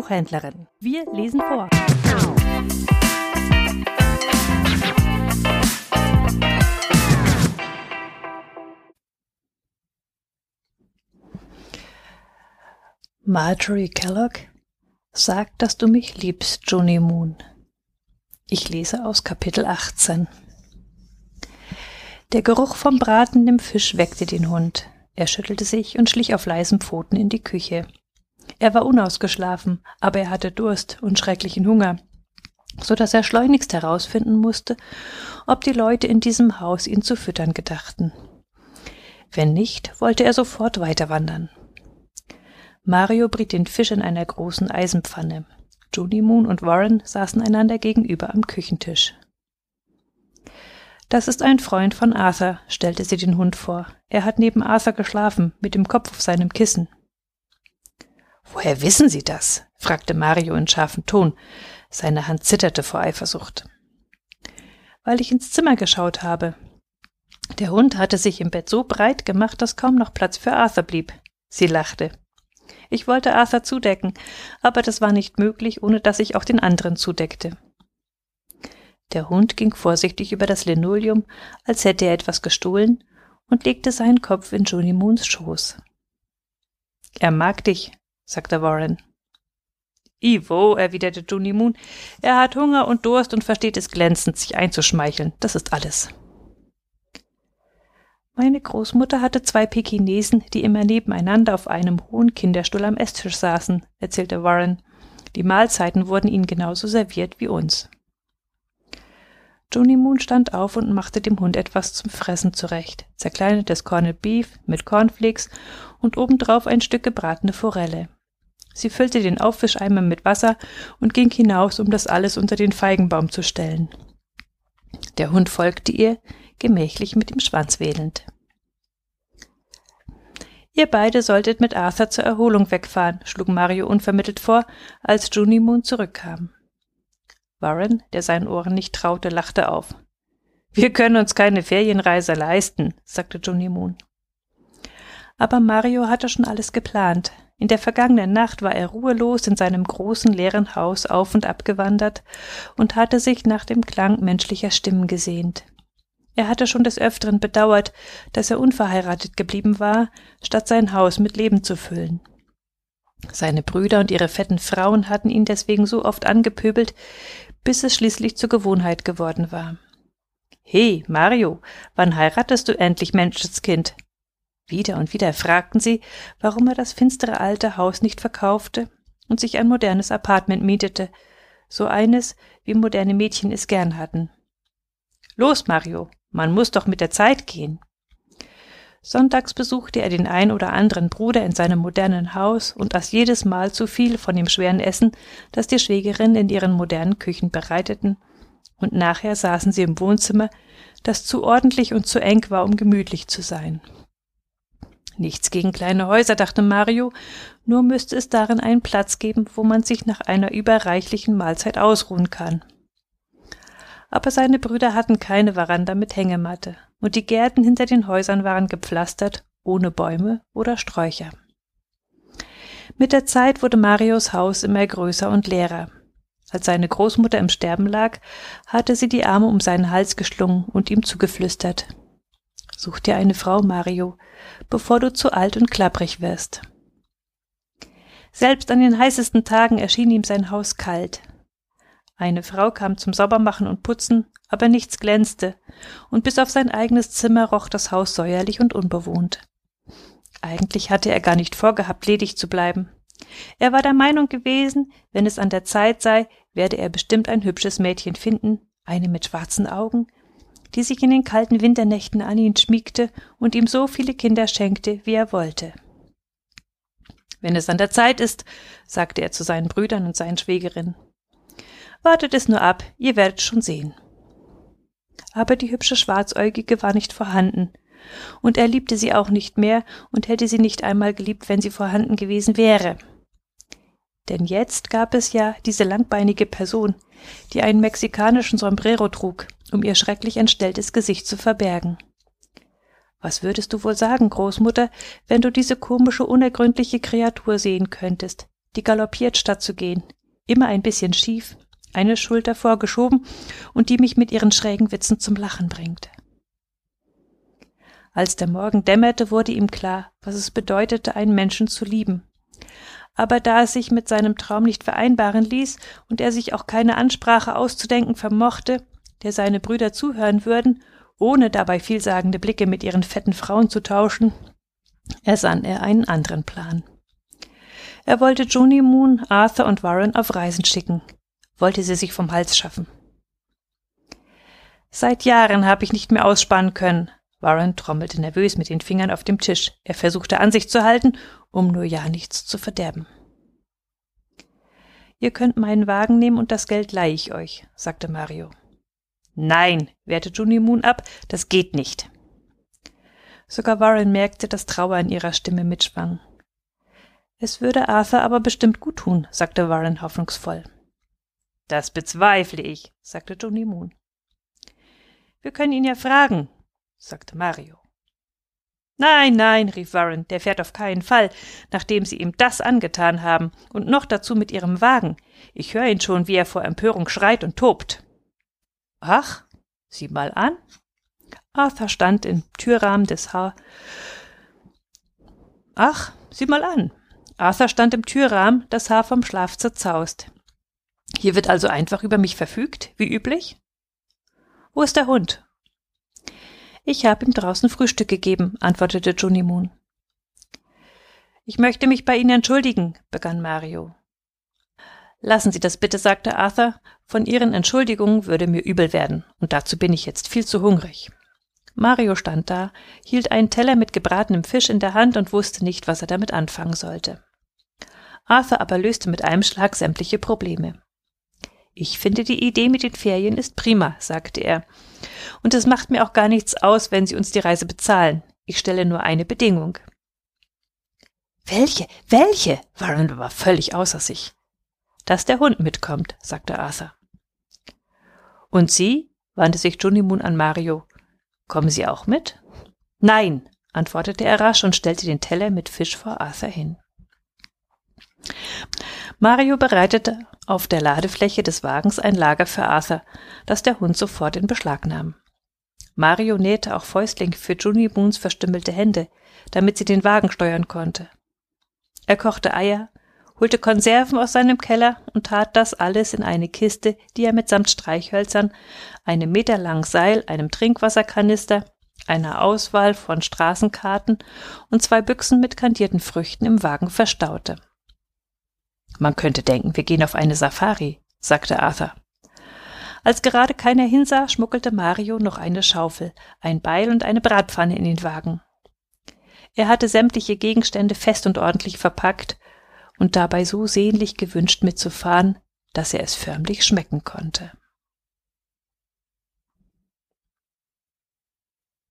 Buchhändlerin. Wir lesen vor. Marjorie Kellogg sagt, dass du mich liebst, Johnny Moon. Ich lese aus Kapitel 18. Der Geruch vom bratendem Fisch weckte den Hund. Er schüttelte sich und schlich auf leisen Pfoten in die Küche. Er war unausgeschlafen, aber er hatte Durst und schrecklichen Hunger, so dass er schleunigst herausfinden musste, ob die Leute in diesem Haus ihn zu füttern gedachten. Wenn nicht, wollte er sofort weiterwandern. Mario briet den Fisch in einer großen Eisenpfanne. Judy Moon und Warren saßen einander gegenüber am Küchentisch. Das ist ein Freund von Arthur, stellte sie den Hund vor. Er hat neben Arthur geschlafen, mit dem Kopf auf seinem Kissen. Woher wissen Sie das? fragte Mario in scharfem Ton. Seine Hand zitterte vor Eifersucht. Weil ich ins Zimmer geschaut habe. Der Hund hatte sich im Bett so breit gemacht, dass kaum noch Platz für Arthur blieb. Sie lachte. Ich wollte Arthur zudecken, aber das war nicht möglich, ohne dass ich auch den anderen zudeckte. Der Hund ging vorsichtig über das Linoleum, als hätte er etwas gestohlen, und legte seinen Kopf in Moons Schoß. Er mag dich, sagte Warren. Ivo, erwiderte Johnny Moon, er hat Hunger und Durst und versteht es glänzend, sich einzuschmeicheln. Das ist alles. Meine Großmutter hatte zwei Pekinesen, die immer nebeneinander auf einem hohen Kinderstuhl am Esstisch saßen, erzählte Warren. Die Mahlzeiten wurden ihnen genauso serviert wie uns. Johnny Moon stand auf und machte dem Hund etwas zum Fressen zurecht, zerkleinertes Corned Beef mit Cornflakes und obendrauf ein Stück gebratene Forelle. Sie füllte den Aufwischeimer mit Wasser und ging hinaus, um das alles unter den Feigenbaum zu stellen. Der Hund folgte ihr, gemächlich mit dem Schwanz wedelnd. Ihr beide solltet mit Arthur zur Erholung wegfahren, schlug Mario unvermittelt vor, als Junie Moon zurückkam. Warren, der seinen Ohren nicht traute, lachte auf. Wir können uns keine Ferienreise leisten, sagte Junie Moon. Aber Mario hatte schon alles geplant. In der vergangenen Nacht war er ruhelos in seinem großen leeren Haus auf und ab gewandert und hatte sich nach dem Klang menschlicher Stimmen gesehnt. Er hatte schon des Öfteren bedauert, dass er unverheiratet geblieben war, statt sein Haus mit Leben zu füllen. Seine Brüder und ihre fetten Frauen hatten ihn deswegen so oft angepöbelt, bis es schließlich zur Gewohnheit geworden war. He, Mario, wann heiratest du endlich, Menschenskind? Wieder und wieder fragten sie, warum er das finstere alte Haus nicht verkaufte und sich ein modernes Apartment mietete, so eines, wie moderne Mädchen es gern hatten. Los, Mario, man muss doch mit der Zeit gehen. Sonntags besuchte er den ein oder anderen Bruder in seinem modernen Haus und aß jedes Mal zu viel von dem schweren Essen, das die Schwägerinnen in ihren modernen Küchen bereiteten, und nachher saßen sie im Wohnzimmer, das zu ordentlich und zu eng war, um gemütlich zu sein. Nichts gegen kleine Häuser, dachte Mario, nur müsste es darin einen Platz geben, wo man sich nach einer überreichlichen Mahlzeit ausruhen kann aber seine Brüder hatten keine Veranda mit Hängematte, und die Gärten hinter den Häusern waren gepflastert, ohne Bäume oder Sträucher. Mit der Zeit wurde Marios Haus immer größer und leerer. Als seine Großmutter im Sterben lag, hatte sie die Arme um seinen Hals geschlungen und ihm zugeflüstert. Such dir eine Frau, Mario, bevor du zu alt und klapprig wirst. Selbst an den heißesten Tagen erschien ihm sein Haus kalt, eine Frau kam zum Saubermachen und Putzen, aber nichts glänzte, und bis auf sein eigenes Zimmer roch das Haus säuerlich und unbewohnt. Eigentlich hatte er gar nicht vorgehabt, ledig zu bleiben. Er war der Meinung gewesen, wenn es an der Zeit sei, werde er bestimmt ein hübsches Mädchen finden, eine mit schwarzen Augen, die sich in den kalten Winternächten an ihn schmiegte und ihm so viele Kinder schenkte, wie er wollte. Wenn es an der Zeit ist, sagte er zu seinen Brüdern und seinen Schwägerinnen, Wartet es nur ab, ihr werdet schon sehen. Aber die hübsche Schwarzäugige war nicht vorhanden, und er liebte sie auch nicht mehr und hätte sie nicht einmal geliebt, wenn sie vorhanden gewesen wäre. Denn jetzt gab es ja diese langbeinige Person, die einen mexikanischen Sombrero trug, um ihr schrecklich entstelltes Gesicht zu verbergen. Was würdest du wohl sagen, Großmutter, wenn du diese komische, unergründliche Kreatur sehen könntest, die galoppiert statt zu gehen, immer ein bisschen schief, eine Schulter vorgeschoben und die mich mit ihren schrägen Witzen zum Lachen bringt. Als der Morgen dämmerte, wurde ihm klar, was es bedeutete, einen Menschen zu lieben. Aber da es sich mit seinem Traum nicht vereinbaren ließ und er sich auch keine Ansprache auszudenken vermochte, der seine Brüder zuhören würden, ohne dabei vielsagende Blicke mit ihren fetten Frauen zu tauschen, ersann er einen anderen Plan. Er wollte Joni Moon, Arthur und Warren auf Reisen schicken, wollte sie sich vom Hals schaffen. Seit Jahren habe ich nicht mehr ausspannen können. Warren trommelte nervös mit den Fingern auf dem Tisch. Er versuchte an sich zu halten, um nur ja nichts zu verderben. Ihr könnt meinen Wagen nehmen und das Geld leihe ich euch, sagte Mario. Nein, wehrte Juni Moon ab, das geht nicht. Sogar Warren merkte, dass Trauer in ihrer Stimme mitschwang. Es würde Arthur aber bestimmt gut tun, sagte Warren hoffnungsvoll. Das bezweifle ich, sagte Johnny Moon. Wir können ihn ja fragen, sagte Mario. Nein, nein, rief Warren, der fährt auf keinen Fall, nachdem Sie ihm das angetan haben, und noch dazu mit Ihrem Wagen. Ich höre ihn schon, wie er vor Empörung schreit und tobt. Ach, sieh mal an. Arthur stand im Türrahmen des Haar. Ach, sieh mal an. Arthur stand im Türrahmen, das Haar vom Schlaf zerzaust. Hier wird also einfach über mich verfügt, wie üblich? Wo ist der Hund? Ich habe ihm draußen Frühstück gegeben, antwortete Moon. Ich möchte mich bei Ihnen entschuldigen, begann Mario. Lassen Sie das bitte, sagte Arthur. Von Ihren Entschuldigungen würde mir übel werden, und dazu bin ich jetzt viel zu hungrig. Mario stand da, hielt einen Teller mit gebratenem Fisch in der Hand und wusste nicht, was er damit anfangen sollte. Arthur aber löste mit einem Schlag sämtliche Probleme. Ich finde, die Idee mit den Ferien ist prima, sagte er. Und es macht mir auch gar nichts aus, wenn Sie uns die Reise bezahlen. Ich stelle nur eine Bedingung. Welche? Welche? Warren war völlig außer sich. Dass der Hund mitkommt, sagte Arthur. Und Sie? wandte sich Moon an Mario. Kommen Sie auch mit? Nein, antwortete er rasch und stellte den Teller mit Fisch vor Arthur hin. Mario bereitete auf der Ladefläche des Wagens ein Lager für Arthur, das der Hund sofort in Beschlag nahm. Mario nähte auch Fäustling für Juni Moons verstümmelte Hände, damit sie den Wagen steuern konnte. Er kochte Eier, holte Konserven aus seinem Keller und tat das alles in eine Kiste, die er mitsamt Streichhölzern, einem meterlangen Seil, einem Trinkwasserkanister, einer Auswahl von Straßenkarten und zwei Büchsen mit kandierten Früchten im Wagen verstaute. Man könnte denken, wir gehen auf eine Safari, sagte Arthur. Als gerade keiner hinsah, schmuggelte Mario noch eine Schaufel, ein Beil und eine Bratpfanne in den Wagen. Er hatte sämtliche Gegenstände fest und ordentlich verpackt und dabei so sehnlich gewünscht mitzufahren, dass er es förmlich schmecken konnte.